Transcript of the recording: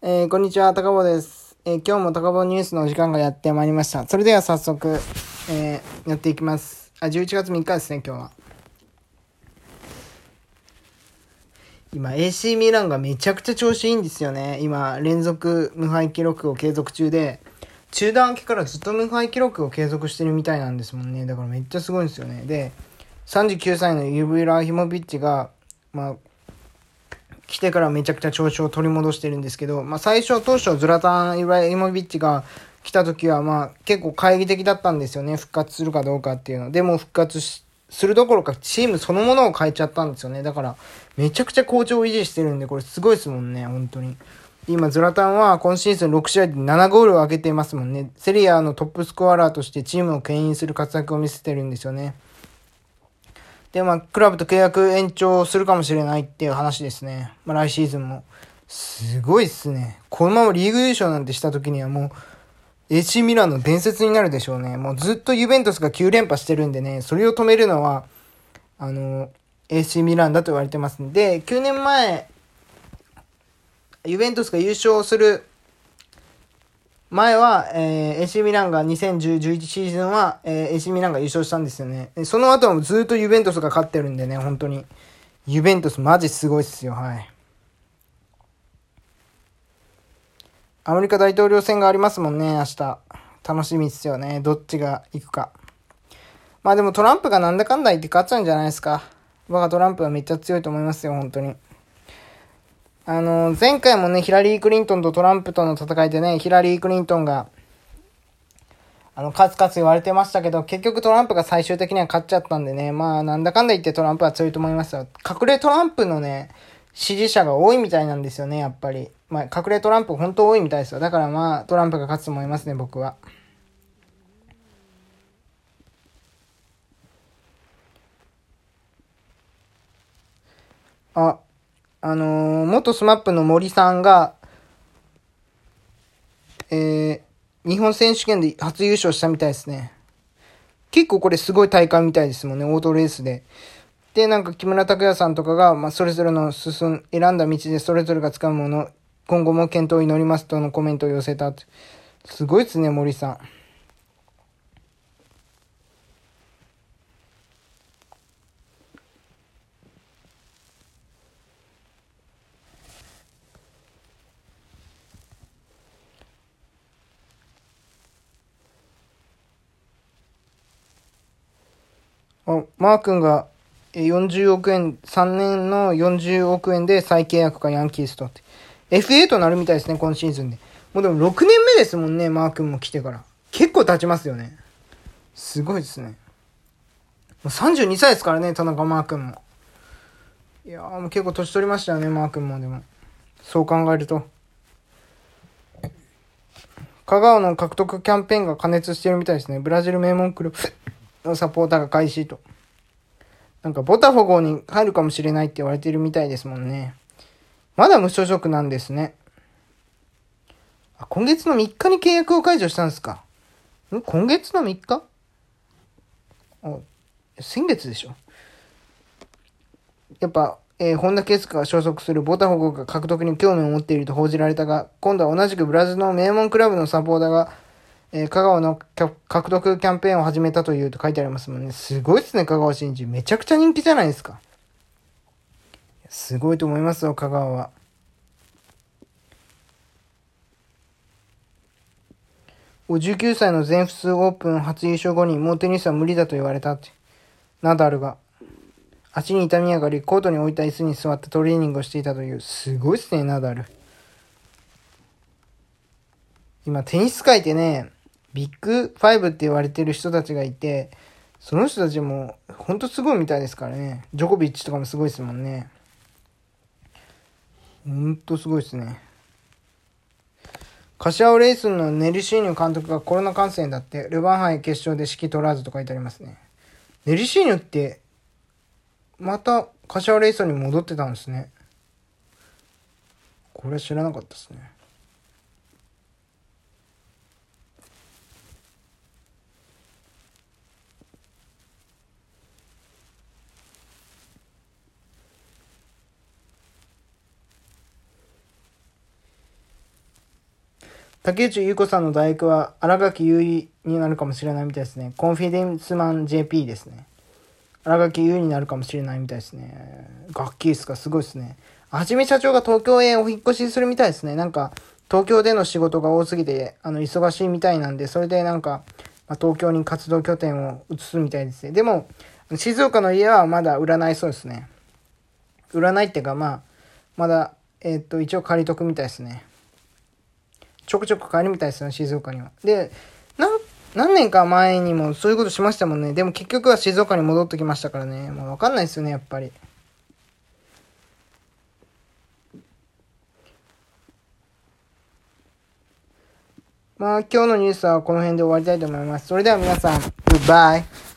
えー、こんにちは、高坊です。えー、今日も高坊ニュースのお時間がやってまいりました。それでは早速、えー、やっていきます。あ、11月3日ですね、今日は。今、AC ミランがめちゃくちゃ調子いいんですよね。今、連続無敗記録を継続中で、中断明けからずっと無敗記録を継続してるみたいなんですもんね。だからめっちゃすごいんですよね。で、39歳のユーブイラーヒモビッチが、まあ、来てからめちゃくちゃ調子を取り戻してるんですけど、まあ最初当初ズラタン・イブラヒモビッチが来た時はまあ結構懐疑的だったんですよね。復活するかどうかっていうの。でも復活するどころかチームそのものを変えちゃったんですよね。だからめちゃくちゃ好調を維持してるんで、これすごいですもんね、本当に。今、ズラタンは今シーズン6試合で7ゴールを挙げていますもんね。セリアのトップスコアラーとしてチームを牽引する活躍を見せてるんですよね。で、まあ、クラブと契約延長するかもしれないっていう話ですね。まあ、来シーズンも。すごいっすね。このままリーグ優勝なんてした時にはもう、AC ミランの伝説になるでしょうね。もうずっとユベントスが9連覇してるんでね、それを止めるのは、あの、AC ミランだと言われてますんで、9年前、ユベントスが優勝する前は、えー、AC ミランが2010-11シーズンは、えー、AC ミランが優勝したんですよね。その後もずっとユベントスが勝ってるんでね、本当に。ユベントスマジすごいっすよ、はい。アメリカ大統領選がありますもんね、明日。楽しみっすよね。どっちが行くか。まあでもトランプがなんだかんだ言って勝っちゃうんじゃないですか。僕はトランプはめっちゃ強いと思いますよ、本当に。あの、前回もね、ヒラリー・クリントンとトランプとの戦いでね、ヒラリー・クリントンが、あの、勝つ勝つ言われてましたけど、結局トランプが最終的には勝っちゃったんでね、まあ、なんだかんだ言ってトランプは強いと思いますよ。隠れトランプのね、支持者が多いみたいなんですよね、やっぱり。まあ、隠れトランプ本当多いみたいですよ。だからまあ、トランプが勝つと思いますね、僕は。あ、あのー、元 SMAP の森さんが、えー、日本選手権で初優勝したみたいですね。結構これすごい大会みたいですもんね、オートレースで。で、なんか木村拓哉さんとかが、まあ、それぞれの進ん、選んだ道でそれぞれが使うもの、今後も検討を祈りますとのコメントを寄せた。すごいですね、森さん。マー君が40億円、3年の40億円で再契約かヤンキースとって。FA となるみたいですね、今シーズンで。もうでも6年目ですもんね、マー君も来てから。結構経ちますよね。すごいですね。もう32歳ですからね、田中マー君も。いやーもう結構年取りましたよね、マー君もでも。そう考えると。香川の獲得キャンペーンが加熱してるみたいですね。ブラジル名門クルーのサポーターが開始と。なんか、ボタフォゴに入るかもしれないって言われてるみたいですもんね。まだ無所属なんですね。あ、今月の3日に契約を解除したんですか。ん今月の3日？あ、先月でしょ。やっぱ、えー、本田圭佑が所属するボタフォゴが獲得に興味を持っていると報じられたが、今度は同じくブラジルの名門クラブのサポーターが、えー、香川の獲得キャンペーンを始めたというと書いてありますもんね。すごいっすね、香川真司。めちゃくちゃ人気じゃないですか。すごいと思いますよ、香川は。19歳の全仏オープン初優勝後にもうテニスは無理だと言われたって。ナダルが。足に痛み上がり、コートに置いた椅子に座ってトレーニングをしていたという。すごいっすね、ナダル。今、テニス界ってね、ビッグファイブって言われてる人たちがいて、その人たちも、ほんとすごいみたいですからね。ジョコビッチとかもすごいですもんね。ほんとすごいですね。柏尾レイスのネルシーニョ監督がコロナ感染だって、ルヴァン杯決勝で指揮取らずと書いてありますね。ネルシーニョって、また柏レイソンに戻ってたんですね。これ知らなかったですね。竹内優子さんの大学は荒垣結衣になるかもしれないみたいですね。コンフィデンスマン JP ですね。荒垣結衣になるかもしれないみたいですね。楽器ですかすごいですね。はじめ社長が東京へお引越しするみたいですね。なんか、東京での仕事が多すぎて、あの、忙しいみたいなんで、それでなんか、まあ、東京に活動拠点を移すみたいですね。でも、静岡の家はまだ売らないそうですね。売らないっていうか、まあ、まだ、えー、っと、一応借りとくみたいですね。ちょくちょく帰るみたいですよ、静岡には。で、何年か前にもそういうことしましたもんね。でも結局は静岡に戻ってきましたからね。もうわかんないですよね、やっぱり。まあ今日のニュースはこの辺で終わりたいと思います。それでは皆さん、グッバイ。